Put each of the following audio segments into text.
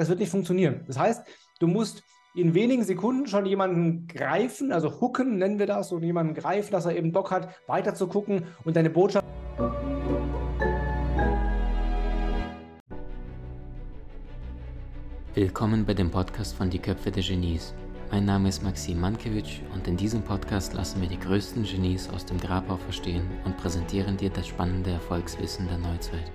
das wird nicht funktionieren. Das heißt, du musst in wenigen Sekunden schon jemanden greifen, also hooken nennen wir das, und jemanden greifen, dass er eben Bock hat, weiter zu gucken und deine Botschaft. Willkommen bei dem Podcast von Die Köpfe der Genies. Mein Name ist Maxim Mankewitsch und in diesem Podcast lassen wir die größten Genies aus dem Grabau verstehen und präsentieren dir das spannende Erfolgswissen der Neuzeit.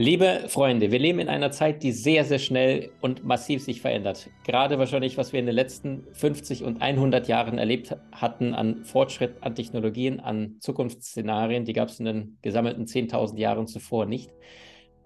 Liebe Freunde, wir leben in einer Zeit, die sehr, sehr schnell und massiv sich verändert. Gerade wahrscheinlich, was wir in den letzten 50 und 100 Jahren erlebt hatten an Fortschritt, an Technologien, an Zukunftsszenarien, die gab es in den gesammelten 10.000 Jahren zuvor nicht.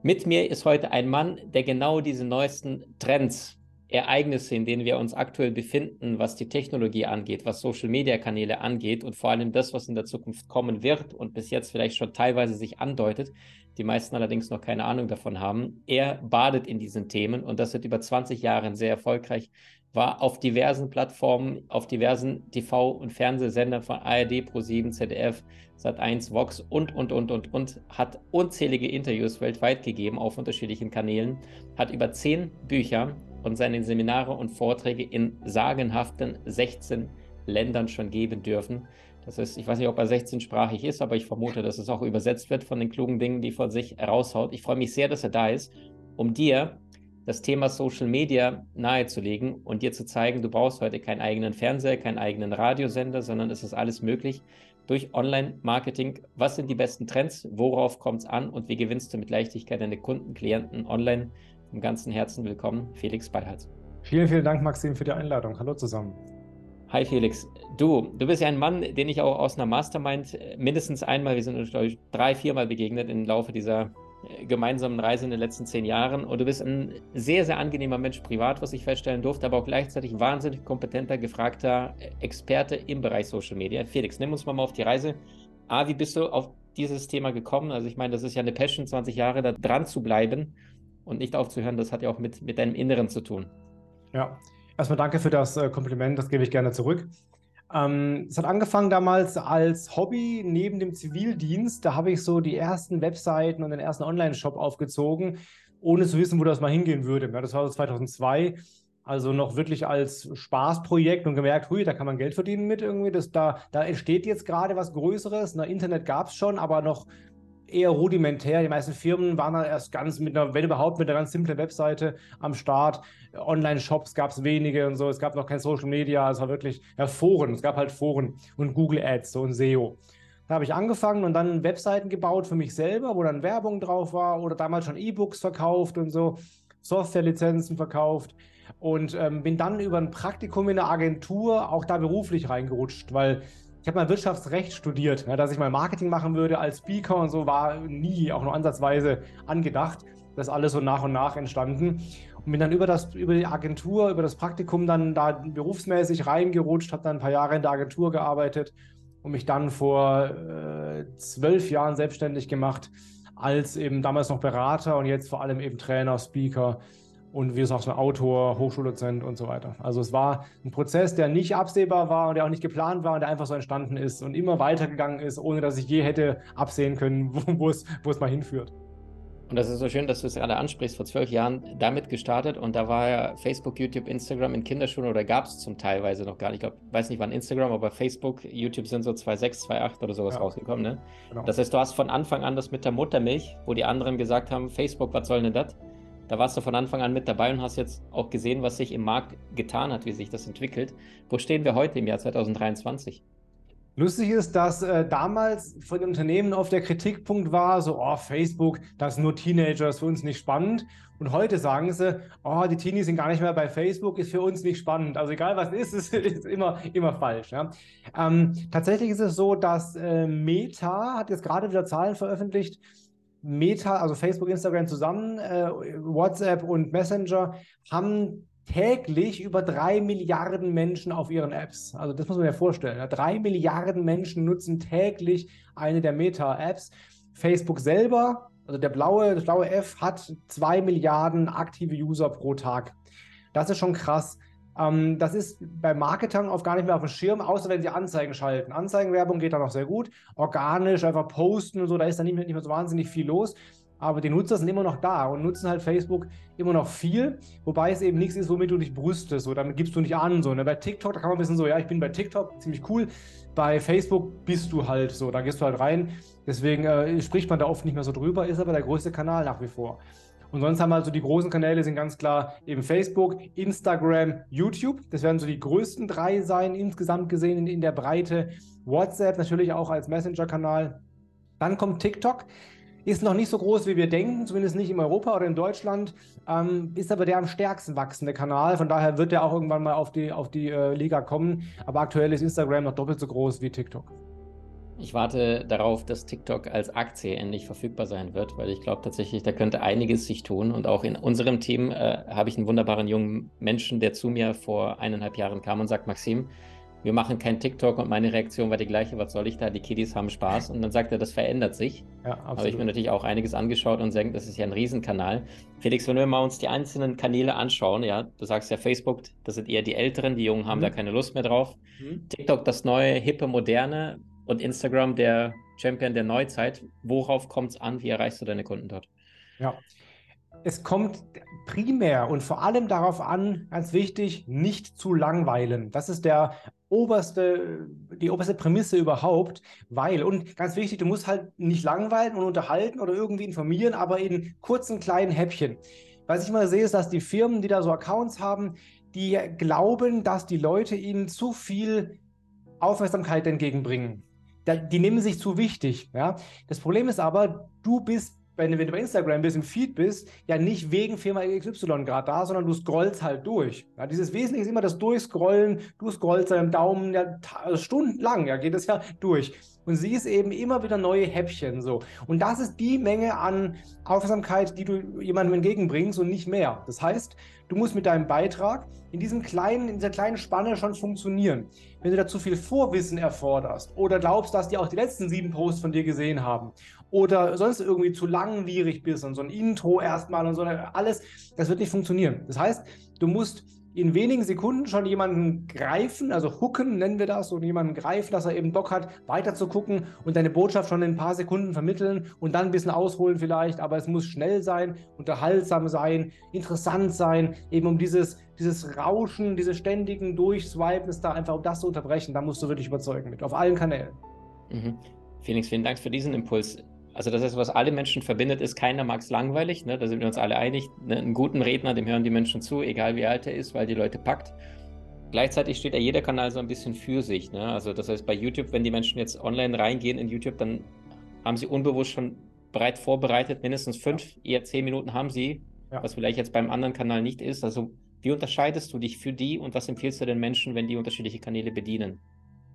Mit mir ist heute ein Mann, der genau diese neuesten Trends, Ereignisse, in denen wir uns aktuell befinden, was die Technologie angeht, was Social-Media-Kanäle angeht und vor allem das, was in der Zukunft kommen wird und bis jetzt vielleicht schon teilweise sich andeutet, die meisten allerdings noch keine Ahnung davon haben. Er badet in diesen Themen und das seit über 20 Jahren sehr erfolgreich, war auf diversen Plattformen, auf diversen TV- und Fernsehsendern von ARD, Pro7, ZDF, Sat1, Vox und, und, und, und, und, hat unzählige Interviews weltweit gegeben auf unterschiedlichen Kanälen, hat über zehn Bücher und seine Seminare und Vorträge in sagenhaften 16 Ländern schon geben dürfen. Das ist, ich weiß nicht, ob er 16-sprachig ist, aber ich vermute, dass es auch übersetzt wird von den klugen Dingen, die von sich raushaut. Ich freue mich sehr, dass er da ist, um dir das Thema Social Media nahezulegen und dir zu zeigen, du brauchst heute keinen eigenen Fernseher, keinen eigenen Radiosender, sondern es ist alles möglich durch Online-Marketing. Was sind die besten Trends? Worauf kommt es an? Und wie gewinnst du mit Leichtigkeit deine Kunden, Klienten online? Im ganzen Herzen willkommen, Felix Beilhardt. Vielen, vielen Dank, Maxim, für die Einladung. Hallo zusammen. Hi Felix, du, du bist ja ein Mann, den ich auch aus einer Mastermind äh, mindestens einmal, wir sind uns glaube ich drei, viermal begegnet im Laufe dieser gemeinsamen Reise in den letzten zehn Jahren. Und du bist ein sehr, sehr angenehmer Mensch privat, was ich feststellen durfte, aber auch gleichzeitig wahnsinnig kompetenter, gefragter äh, Experte im Bereich Social Media. Felix, nimm uns mal auf die Reise. A, wie bist du auf dieses Thema gekommen? Also ich meine, das ist ja eine Passion, 20 Jahre da dran zu bleiben und nicht aufzuhören. Das hat ja auch mit, mit deinem Inneren zu tun. Ja, Erstmal danke für das äh, Kompliment, das gebe ich gerne zurück. Ähm, es hat angefangen damals als Hobby neben dem Zivildienst. Da habe ich so die ersten Webseiten und den ersten Online-Shop aufgezogen, ohne zu wissen, wo das mal hingehen würde. Ja, das war so 2002, also noch wirklich als Spaßprojekt und gemerkt, hui, da kann man Geld verdienen mit irgendwie. Das, da, da entsteht jetzt gerade was Größeres. Na, Internet gab es schon, aber noch eher rudimentär. Die meisten Firmen waren dann erst ganz mit einer, wenn überhaupt, mit einer ganz simplen Webseite am Start. Online-Shops gab es wenige und so. Es gab noch kein Social Media. Es war wirklich ja, Foren. Es gab halt Foren und Google Ads so und SEO. Da habe ich angefangen und dann Webseiten gebaut für mich selber, wo dann Werbung drauf war oder damals schon E-Books verkauft und so, Softwarelizenzen verkauft und ähm, bin dann über ein Praktikum in der Agentur auch da beruflich reingerutscht, weil ich habe mal Wirtschaftsrecht studiert, ja, dass ich mal Marketing machen würde als Speaker und so war nie auch nur ansatzweise angedacht. Das ist alles so nach und nach entstanden. Und bin dann über, das, über die Agentur, über das Praktikum dann da berufsmäßig reingerutscht, habe dann ein paar Jahre in der Agentur gearbeitet und mich dann vor äh, zwölf Jahren selbstständig gemacht als eben damals noch Berater und jetzt vor allem eben Trainer, Speaker und wie du sagst, ein Autor, Hochschuldozent und so weiter. Also es war ein Prozess, der nicht absehbar war und der auch nicht geplant war und der einfach so entstanden ist und immer weitergegangen ist, ohne dass ich je hätte absehen können, wo, es, wo es mal hinführt. Und das ist so schön, dass du es gerade ansprichst, vor zwölf Jahren damit gestartet und da war ja Facebook, YouTube, Instagram in Kinderschuhen oder gab es zum Teilweise noch gar nicht. Ich glaub, weiß nicht wann Instagram, aber Facebook, YouTube sind so 2.6, 2.8 oder sowas ja. rausgekommen. Ne? Genau. Das heißt, du hast von Anfang an das mit der Muttermilch, wo die anderen gesagt haben, Facebook, was soll denn das? Da warst du von Anfang an mit dabei und hast jetzt auch gesehen, was sich im Markt getan hat, wie sich das entwickelt. Wo stehen wir heute im Jahr 2023? Lustig ist, dass äh, damals von den Unternehmen oft der Kritikpunkt war, so, oh, Facebook, das sind nur Teenager, ist für uns nicht spannend. Und heute sagen sie, oh, die Teenies sind gar nicht mehr bei Facebook, ist für uns nicht spannend. Also egal was ist, ist, ist immer, immer falsch. Ja? Ähm, tatsächlich ist es so, dass äh, Meta hat jetzt gerade wieder Zahlen veröffentlicht, Meta, also Facebook, Instagram zusammen, äh, WhatsApp und Messenger, haben täglich über drei Milliarden Menschen auf ihren Apps. Also das muss man sich vorstellen. Ja. Drei Milliarden Menschen nutzen täglich eine der Meta-Apps. Facebook selber, also der blaue, das blaue F, hat zwei Milliarden aktive User pro Tag. Das ist schon krass. Ähm, das ist bei Marketern oft gar nicht mehr auf dem Schirm, außer wenn sie Anzeigen schalten. Anzeigenwerbung geht da noch sehr gut. Organisch, einfach posten und so, da ist dann nicht mehr, nicht mehr so wahnsinnig viel los. aber die Nutzer sind immer noch da und nutzen halt Facebook immer noch viel, wobei es eben nichts ist, womit du dich brüstest, so damit gibst du nicht an, so, ne? Bei TikTok, da kann man ein bisschen so, ja, ich bin bei TikTok, ziemlich cool, bei Facebook bist du halt so, da gehst du halt rein, deswegen äh, spricht man da oft nicht mehr so drüber, ist aber der größte Kanal nach wie vor. Und sonst haben wir also die großen Kanäle sind ganz klar eben Facebook, Instagram, YouTube. Das werden so die größten drei sein, insgesamt gesehen in, in der Breite. WhatsApp natürlich auch als Messenger-Kanal. Dann kommt TikTok. Ist noch nicht so groß, wie wir denken, zumindest nicht in Europa oder in Deutschland, ähm, ist aber der am stärksten wachsende Kanal. Von daher wird der auch irgendwann mal auf die, auf die äh, Liga kommen. Aber aktuell ist Instagram noch doppelt so groß wie TikTok. Ich warte darauf, dass TikTok als Aktie endlich verfügbar sein wird, weil ich glaube tatsächlich, da könnte einiges sich tun. Und auch in unserem Team äh, habe ich einen wunderbaren jungen Menschen, der zu mir vor eineinhalb Jahren kam und sagt, Maxim, wir machen kein TikTok und meine Reaktion war die gleiche, was soll ich da, die Kiddies haben Spaß und dann sagt er, das verändert sich. Ja, absolut. Habe ich mir natürlich auch einiges angeschaut und denke, das ist ja ein Riesenkanal. Felix, wenn wir mal uns die einzelnen Kanäle anschauen, ja, du sagst ja Facebook, das sind eher die Älteren, die Jungen haben mhm. da keine Lust mehr drauf. Mhm. TikTok, das neue, hippe, moderne und Instagram, der Champion der Neuzeit. Worauf kommt es an? Wie erreichst du deine Kunden dort? Ja, es kommt primär und vor allem darauf an, ganz wichtig, nicht zu langweilen. Das ist der oberste, die oberste Prämisse überhaupt, weil, und ganz wichtig, du musst halt nicht langweilen und unterhalten oder irgendwie informieren, aber in kurzen kleinen Häppchen. Was ich immer sehe, ist, dass die Firmen, die da so Accounts haben, die glauben, dass die Leute ihnen zu viel Aufmerksamkeit entgegenbringen. Die nehmen sich zu wichtig. Ja? Das Problem ist aber, du bist wenn, wenn du bei Instagram bist, im Feed bist, ja nicht wegen Firma XY gerade da, sondern du scrollst halt durch. Ja, dieses Wesentliche ist immer das Durchscrollen. Du scrollst deinem Daumen ja, also stundenlang, ja, geht das ja durch. Und siehst eben immer wieder neue Häppchen so. Und das ist die Menge an Aufmerksamkeit, die du jemandem entgegenbringst und nicht mehr. Das heißt, du musst mit deinem Beitrag in diesem kleinen, in dieser kleinen Spanne schon funktionieren. Wenn du da zu viel Vorwissen erforderst oder glaubst, dass die auch die letzten sieben Posts von dir gesehen haben oder sonst irgendwie zu langwierig bist und so ein Intro erstmal und so alles, das wird nicht funktionieren. Das heißt, du musst in wenigen Sekunden schon jemanden greifen, also hooken nennen wir das, und jemanden greifen, dass er eben Bock hat, weiter zu gucken und deine Botschaft schon in ein paar Sekunden vermitteln und dann ein bisschen ausholen vielleicht, aber es muss schnell sein, unterhaltsam sein, interessant sein, eben um dieses, dieses Rauschen, diese ständigen Durchswipen, da einfach, um das zu unterbrechen, da musst du wirklich überzeugen mit, auf allen Kanälen. Mhm. Felix, vielen Dank für diesen Impuls also das ist, was alle Menschen verbindet, ist, keiner mag es langweilig. Ne? Da sind wir uns alle einig. Ne? Einen guten Redner, dem hören die Menschen zu, egal wie alt er ist, weil die Leute packt. Gleichzeitig steht ja jeder Kanal so ein bisschen für sich. Ne? Also das heißt, bei YouTube, wenn die Menschen jetzt online reingehen in YouTube, dann haben sie unbewusst schon breit vorbereitet, mindestens fünf, eher zehn Minuten haben sie, ja. was vielleicht jetzt beim anderen Kanal nicht ist. Also wie unterscheidest du dich für die und was empfiehlst du den Menschen, wenn die unterschiedliche Kanäle bedienen?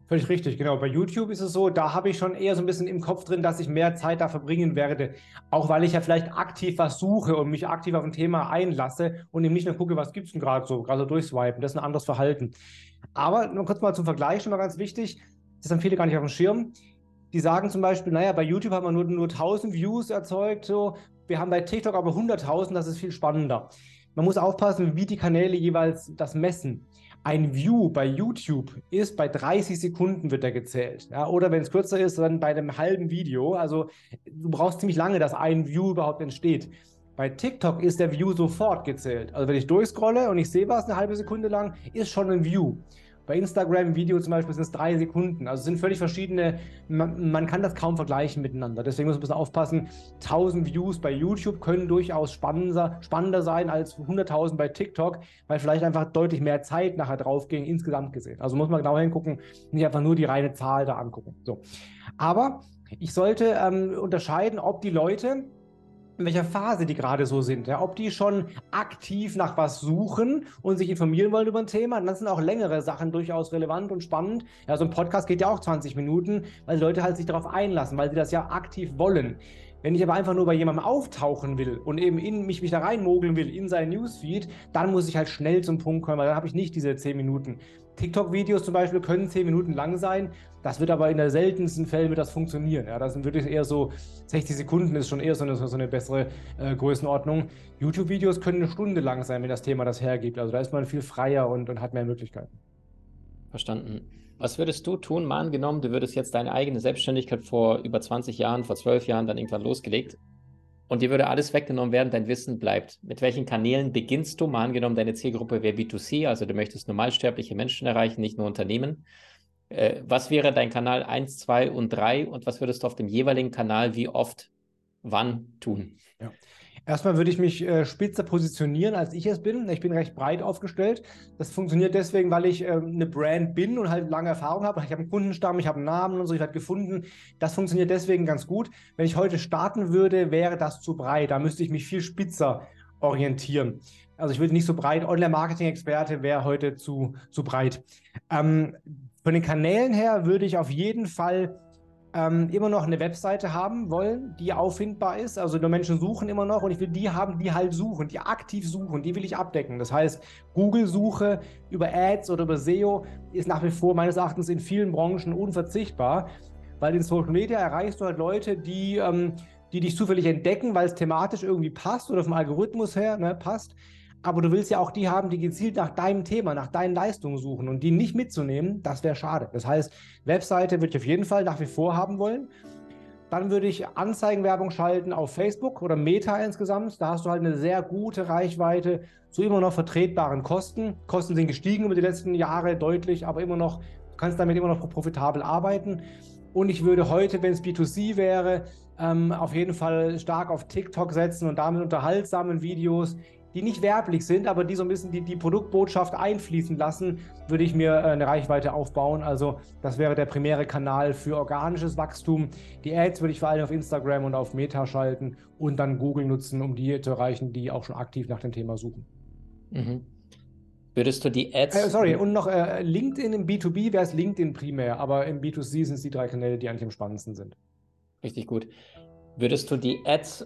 Völlig richtig, genau. Bei YouTube ist es so, da habe ich schon eher so ein bisschen im Kopf drin, dass ich mehr Zeit da verbringen werde. Auch weil ich ja vielleicht aktiv was suche und mich aktiv auf ein Thema einlasse und eben nicht mehr gucke, was gibt es denn gerade so, gerade so durchswipen. Das ist ein anderes Verhalten. Aber nur kurz mal zum Vergleich schon mal ganz wichtig, das haben viele gar nicht auf dem Schirm. Die sagen zum Beispiel, naja, bei YouTube haben wir nur, nur 1000 Views erzeugt, so. wir haben bei TikTok aber 100.000, das ist viel spannender. Man muss aufpassen, wie die Kanäle jeweils das messen. Ein View bei YouTube ist bei 30 Sekunden wird er gezählt. Ja, oder wenn es kürzer ist, dann bei einem halben Video. Also du brauchst ziemlich lange, dass ein View überhaupt entsteht. Bei TikTok ist der View sofort gezählt. Also wenn ich durchscrolle und ich sehe was eine halbe Sekunde lang, ist schon ein View. Bei Instagram Video zum Beispiel sind es drei Sekunden. Also sind völlig verschiedene, man, man, kann das kaum vergleichen miteinander. Deswegen muss man ein bisschen aufpassen. 1000 Views bei YouTube können durchaus spannender, spannender sein als 100.000 bei TikTok, weil vielleicht einfach deutlich mehr Zeit nachher drauf ging, insgesamt gesehen. Also muss man genau hingucken, nicht einfach nur die reine Zahl da angucken. So. Aber ich sollte ähm, unterscheiden, ob die Leute in welcher Phase die gerade so sind. Ja, ob die schon aktiv nach was suchen und sich informieren wollen über ein Thema. dann sind auch längere Sachen durchaus relevant und spannend. Ja, so ein Podcast geht ja auch 20 Minuten, weil die Leute halt sich darauf einlassen, weil sie das ja aktiv wollen. Wenn ich aber einfach nur bei jemandem auftauchen will und eben in mich, mich da reinmogeln will in sein Newsfeed, dann muss ich halt schnell zum Punkt kommen, weil dann habe ich nicht diese 10 Minuten. TikTok-Videos zum Beispiel können 10 Minuten lang sein. Das wird aber in der seltensten Fällen wird das funktionieren. Ja, das sind wirklich eher so 60 Sekunden ist schon eher so eine, so eine bessere äh, Größenordnung. YouTube-Videos können eine Stunde lang sein, wenn das Thema das hergibt. Also da ist man viel freier und, und hat mehr Möglichkeiten. Verstanden. Was würdest du tun, mal angenommen, du würdest jetzt deine eigene Selbstständigkeit vor über 20 Jahren, vor 12 Jahren dann irgendwann losgelegt? Und dir würde alles weggenommen werden, dein Wissen bleibt. Mit welchen Kanälen beginnst du? Mal angenommen, deine Zielgruppe wäre B2C, also du möchtest normalsterbliche Menschen erreichen, nicht nur Unternehmen. Äh, was wäre dein Kanal 1, 2 und 3 und was würdest du auf dem jeweiligen Kanal wie oft, wann tun? Ja. Erstmal würde ich mich äh, spitzer positionieren, als ich es bin. Ich bin recht breit aufgestellt. Das funktioniert deswegen, weil ich äh, eine Brand bin und halt lange Erfahrung habe. Ich habe einen Kundenstamm, ich habe einen Namen und so, ich werde gefunden. Das funktioniert deswegen ganz gut. Wenn ich heute starten würde, wäre das zu breit. Da müsste ich mich viel spitzer orientieren. Also ich würde nicht so breit, Online-Marketing-Experte wäre heute zu, zu breit. Ähm, von den Kanälen her würde ich auf jeden Fall ähm, immer noch eine Webseite haben wollen, die auffindbar ist. Also die Menschen suchen immer noch und ich will die haben, die halt suchen, die aktiv suchen, die will ich abdecken. Das heißt, Google-Suche über Ads oder über SEO ist nach wie vor meines Erachtens in vielen Branchen unverzichtbar, weil in Social Media erreichst du halt Leute, die, ähm, die dich zufällig entdecken, weil es thematisch irgendwie passt oder vom Algorithmus her ne, passt aber du willst ja auch die haben, die gezielt nach deinem Thema, nach deinen Leistungen suchen und die nicht mitzunehmen, das wäre schade. Das heißt, Webseite würde ich auf jeden Fall nach wie vor haben wollen. Dann würde ich Anzeigenwerbung schalten auf Facebook oder Meta insgesamt. Da hast du halt eine sehr gute Reichweite zu immer noch vertretbaren Kosten. Kosten sind gestiegen über die letzten Jahre deutlich, aber immer noch, du kannst damit immer noch profitabel arbeiten. Und ich würde heute, wenn es B2C wäre, ähm, auf jeden Fall stark auf TikTok setzen und damit unterhaltsamen Videos die nicht werblich sind, aber die so ein bisschen die, die Produktbotschaft einfließen lassen, würde ich mir äh, eine Reichweite aufbauen. Also das wäre der primäre Kanal für organisches Wachstum. Die Ads würde ich vor allem auf Instagram und auf Meta schalten und dann Google nutzen, um die zu erreichen, die auch schon aktiv nach dem Thema suchen. Mhm. Würdest du die Ads. Äh, sorry, und noch äh, LinkedIn im B2B wäre es LinkedIn primär, aber im B2C sind es die drei Kanäle, die eigentlich am spannendsten sind. Richtig gut. Würdest du die Ads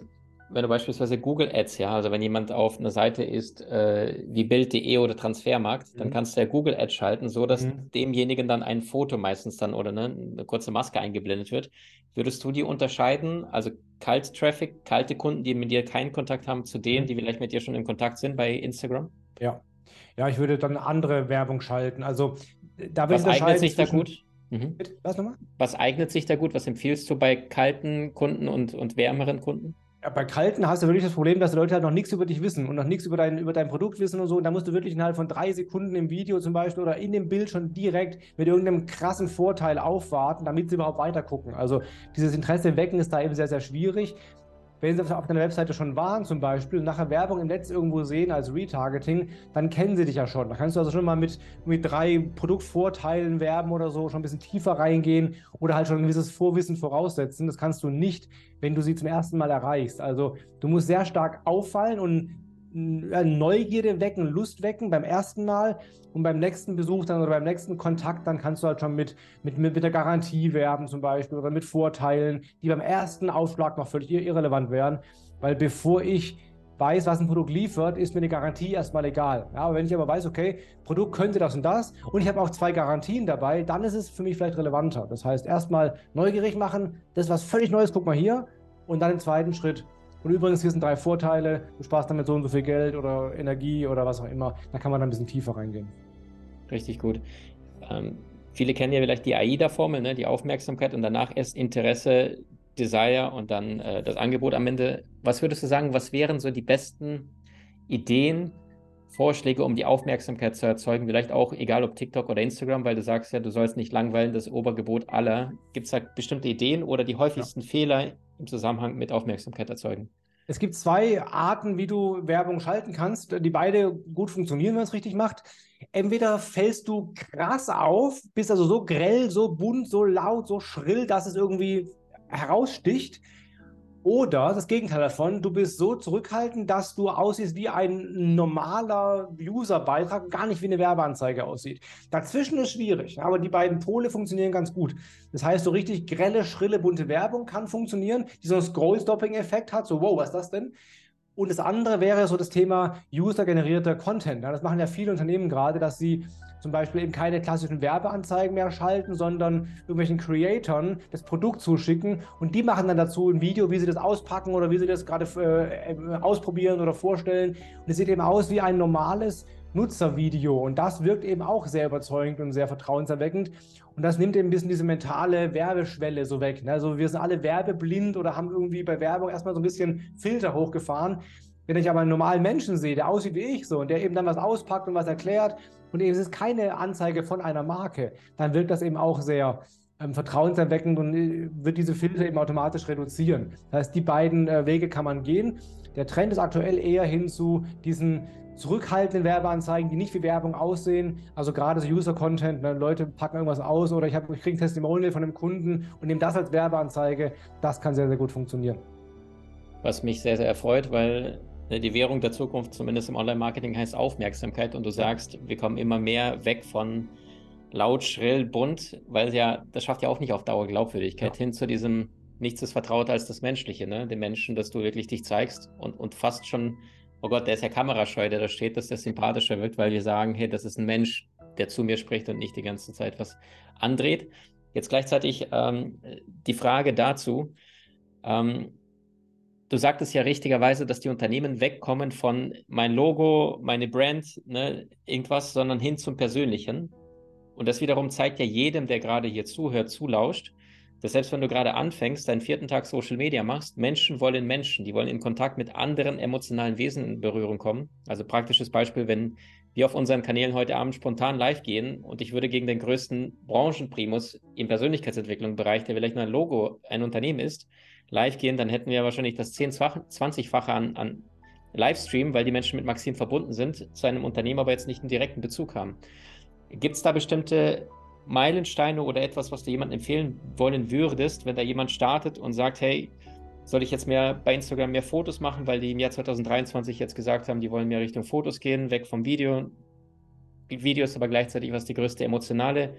wenn du beispielsweise Google Ads, ja, also wenn jemand auf einer Seite ist äh, wie Bild.de oder Transfermarkt, mhm. dann kannst du ja Google Ads schalten, so dass mhm. demjenigen dann ein Foto meistens dann oder ne, eine kurze Maske eingeblendet wird. Würdest du die unterscheiden, also Kalt Traffic, kalte Kunden, die mit dir keinen Kontakt haben, zu denen, mhm. die vielleicht mit dir schon in Kontakt sind bei Instagram? Ja. Ja, ich würde dann andere Werbung schalten. Also da Was eignet sich da gut? Mhm. Was nochmal? Was eignet sich da gut? Was empfiehlst du bei kalten Kunden und, und wärmeren Kunden? Bei Kalten hast du wirklich das Problem, dass die Leute halt noch nichts über dich wissen und noch nichts über dein, über dein Produkt wissen und so. Und da musst du wirklich innerhalb von drei Sekunden im Video zum Beispiel oder in dem Bild schon direkt mit irgendeinem krassen Vorteil aufwarten, damit sie überhaupt weiter gucken. Also dieses Interesse wecken ist da eben sehr, sehr schwierig wenn sie auf deiner Webseite schon waren zum Beispiel und nachher Werbung im Netz irgendwo sehen als Retargeting, dann kennen sie dich ja schon. Da kannst du also schon mal mit, mit drei Produktvorteilen werben oder so, schon ein bisschen tiefer reingehen oder halt schon ein gewisses Vorwissen voraussetzen. Das kannst du nicht, wenn du sie zum ersten Mal erreichst. Also du musst sehr stark auffallen und Neugierde wecken, Lust wecken beim ersten Mal und beim nächsten Besuch dann oder beim nächsten Kontakt, dann kannst du halt schon mit, mit, mit der Garantie werben zum Beispiel oder mit Vorteilen, die beim ersten Aufschlag noch völlig irrelevant wären, weil bevor ich weiß, was ein Produkt liefert, ist mir eine Garantie erstmal egal. Ja, aber wenn ich aber weiß, okay, Produkt könnte das und das und ich habe auch zwei Garantien dabei, dann ist es für mich vielleicht relevanter. Das heißt, erstmal neugierig machen, das ist was völlig Neues, guck mal hier und dann im zweiten Schritt und übrigens, hier sind drei Vorteile. Du sparst damit so und so viel Geld oder Energie oder was auch immer. Da kann man dann ein bisschen tiefer reingehen. Richtig gut. Ähm, viele kennen ja vielleicht die AIDA-Formel, ne? die Aufmerksamkeit und danach erst Interesse, Desire und dann äh, das Angebot am Ende. Was würdest du sagen, was wären so die besten Ideen, Vorschläge, um die Aufmerksamkeit zu erzeugen? Vielleicht auch, egal ob TikTok oder Instagram, weil du sagst ja, du sollst nicht langweilen, das Obergebot aller. Gibt es da bestimmte Ideen oder die häufigsten ja. Fehler im Zusammenhang mit Aufmerksamkeit erzeugen? Es gibt zwei Arten, wie du Werbung schalten kannst, die beide gut funktionieren, wenn man es richtig macht. Entweder fällst du krass auf, bist also so grell, so bunt, so laut, so schrill, dass es irgendwie heraussticht. Oder das Gegenteil davon, du bist so zurückhaltend, dass du aussiehst wie ein normaler User-Beitrag, gar nicht wie eine Werbeanzeige aussieht. Dazwischen ist schwierig, aber die beiden Pole funktionieren ganz gut. Das heißt, so richtig grelle, schrille, bunte Werbung kann funktionieren, die so einen Scroll-Stopping-Effekt hat, so wow, was ist das denn? Und das andere wäre so das Thema user-generierter Content. Das machen ja viele Unternehmen gerade, dass sie zum Beispiel eben keine klassischen Werbeanzeigen mehr schalten, sondern irgendwelchen Creatoren das Produkt zuschicken und die machen dann dazu ein Video, wie sie das auspacken oder wie sie das gerade äh, ausprobieren oder vorstellen. Und es sieht eben aus wie ein normales Nutzervideo. Und das wirkt eben auch sehr überzeugend und sehr vertrauenserweckend. Und das nimmt eben ein bisschen diese mentale Werbeschwelle so weg. Ne? Also wir sind alle werbeblind oder haben irgendwie bei Werbung erstmal so ein bisschen Filter hochgefahren. Wenn ich aber einen normalen Menschen sehe, der aussieht wie ich so und der eben dann was auspackt und was erklärt und eben es ist keine Anzeige von einer Marke, dann wirkt das eben auch sehr ähm, vertrauenserweckend und äh, wird diese Filter eben automatisch reduzieren. Das heißt, die beiden äh, Wege kann man gehen. Der Trend ist aktuell eher hin zu diesen zurückhaltenden Werbeanzeigen, die nicht wie Werbung aussehen. Also gerade so User-Content, ne, Leute packen irgendwas aus oder ich, ich kriege ein Testimonial von einem Kunden und nehme das als Werbeanzeige. Das kann sehr, sehr gut funktionieren. Was mich sehr, sehr erfreut, weil ne, die Währung der Zukunft, zumindest im Online-Marketing, heißt Aufmerksamkeit. Und du sagst, wir kommen immer mehr weg von laut, schrill, bunt, weil ja, das schafft ja auch nicht auf Dauer Glaubwürdigkeit, ja. hin zu diesem nichts ist vertrauter als das Menschliche, ne? Den Menschen, dass du wirklich dich zeigst und, und fast schon oh Gott, der ist ja kamerascheu, der da steht, dass der sympathischer wirkt, weil wir sagen, hey, das ist ein Mensch, der zu mir spricht und nicht die ganze Zeit was andreht. Jetzt gleichzeitig ähm, die Frage dazu. Ähm, du sagtest ja richtigerweise, dass die Unternehmen wegkommen von mein Logo, meine Brand, ne, irgendwas, sondern hin zum Persönlichen. Und das wiederum zeigt ja jedem, der gerade hier zuhört, zulauscht, dass selbst wenn du gerade anfängst, deinen vierten Tag Social Media machst, Menschen wollen Menschen, die wollen in Kontakt mit anderen emotionalen Wesen in Berührung kommen. Also praktisches Beispiel, wenn wir auf unseren Kanälen heute Abend spontan live gehen und ich würde gegen den größten Branchenprimus im Persönlichkeitsentwicklungsbereich, der vielleicht nur ein Logo, ein Unternehmen ist, live gehen, dann hätten wir wahrscheinlich das 10, 20-fache an, an Livestream, weil die Menschen mit Maxim verbunden sind, zu einem Unternehmen aber jetzt nicht einen direkten Bezug haben. Gibt es da bestimmte Meilensteine oder etwas, was du jemandem empfehlen wollen würdest, wenn da jemand startet und sagt, hey, soll ich jetzt mehr bei Instagram mehr Fotos machen, weil die im Jahr 2023 jetzt gesagt haben, die wollen mehr Richtung Fotos gehen, weg vom Video. Video ist aber gleichzeitig, was die größte emotionale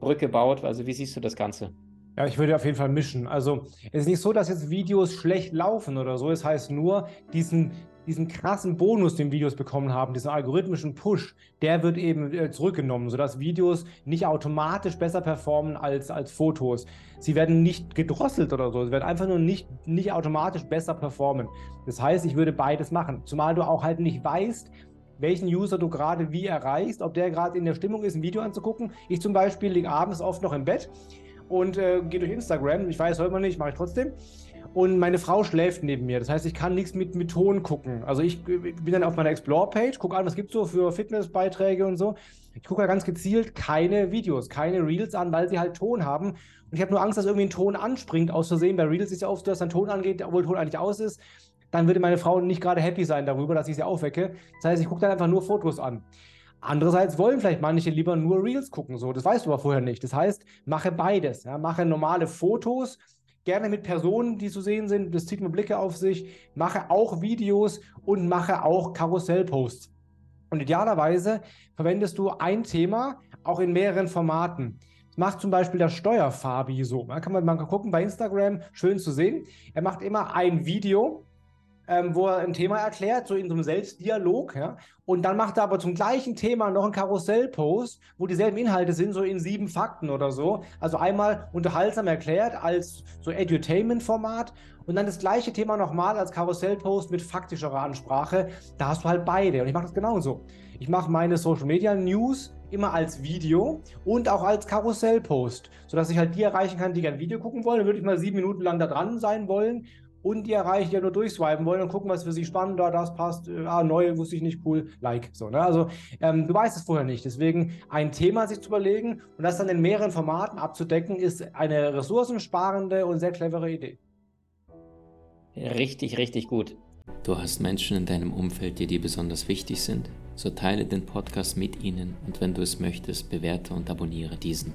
Brücke baut. Also wie siehst du das Ganze? Ja, ich würde auf jeden Fall mischen. Also es ist nicht so, dass jetzt Videos schlecht laufen oder so. Es heißt nur, diesen, diesen krassen Bonus, den Videos bekommen haben, diesen algorithmischen Push, der wird eben äh, zurückgenommen, sodass Videos nicht automatisch besser performen als, als Fotos. Sie werden nicht gedrosselt oder so, sie werden einfach nur nicht, nicht automatisch besser performen. Das heißt, ich würde beides machen, zumal du auch halt nicht weißt, welchen User du gerade wie erreichst, ob der gerade in der Stimmung ist, ein Video anzugucken. Ich zum Beispiel liege abends oft noch im Bett und äh, gehe durch Instagram. Ich weiß, heute mal nicht, mache ich trotzdem und meine Frau schläft neben mir. Das heißt, ich kann nichts mit, mit Ton gucken. Also ich bin dann auf meiner Explore-Page, gucke an, was gibt es so für Fitnessbeiträge und so. Ich gucke da ganz gezielt keine Videos, keine Reels an, weil sie halt Ton haben. Und ich habe nur Angst, dass irgendwie ein Ton anspringt. Aus Versehen, bei Reels ist ja oft so, dass ein Ton angeht, obwohl Ton eigentlich aus ist. Dann würde meine Frau nicht gerade happy sein darüber, dass ich sie aufwecke. Das heißt, ich gucke dann einfach nur Fotos an. Andererseits wollen vielleicht manche lieber nur Reels gucken, so. Das weißt du aber vorher nicht. Das heißt, mache beides. Ja. Mache normale Fotos, gerne mit Personen, die zu sehen sind. Das zieht mir Blicke auf sich. Mache auch Videos und mache auch Karussellposts. Und idealerweise verwendest du ein Thema auch in mehreren Formaten. Das macht zum Beispiel der Steuerfabi so. Da kann man mal gucken bei Instagram, schön zu sehen. Er macht immer ein Video ähm, wo er ein Thema erklärt, so in so einem Selbstdialog, ja. Und dann macht er aber zum gleichen Thema noch einen Karussellpost, wo dieselben Inhalte sind, so in sieben Fakten oder so. Also einmal unterhaltsam erklärt als so Edutainment-Format und dann das gleiche Thema nochmal als Karussellpost mit faktischerer Ansprache. Da hast du halt beide. Und ich mache das genauso. Ich mache meine Social Media News immer als Video und auch als Karussellpost, sodass ich halt die erreichen kann, die gerne Video gucken wollen. Dann würde ich mal sieben Minuten lang da dran sein wollen und die erreichen, die ja nur durchswipen wollen und gucken, was für sie spannend, da das passt, äh, ah, neu, wusste ich nicht, cool, like. So, ne? Also ähm, du weißt es vorher nicht. Deswegen ein Thema sich zu überlegen und das dann in mehreren Formaten abzudecken, ist eine ressourcensparende und sehr clevere Idee. Richtig, richtig gut. Du hast Menschen in deinem Umfeld, die dir besonders wichtig sind? So teile den Podcast mit ihnen und wenn du es möchtest, bewerte und abonniere diesen.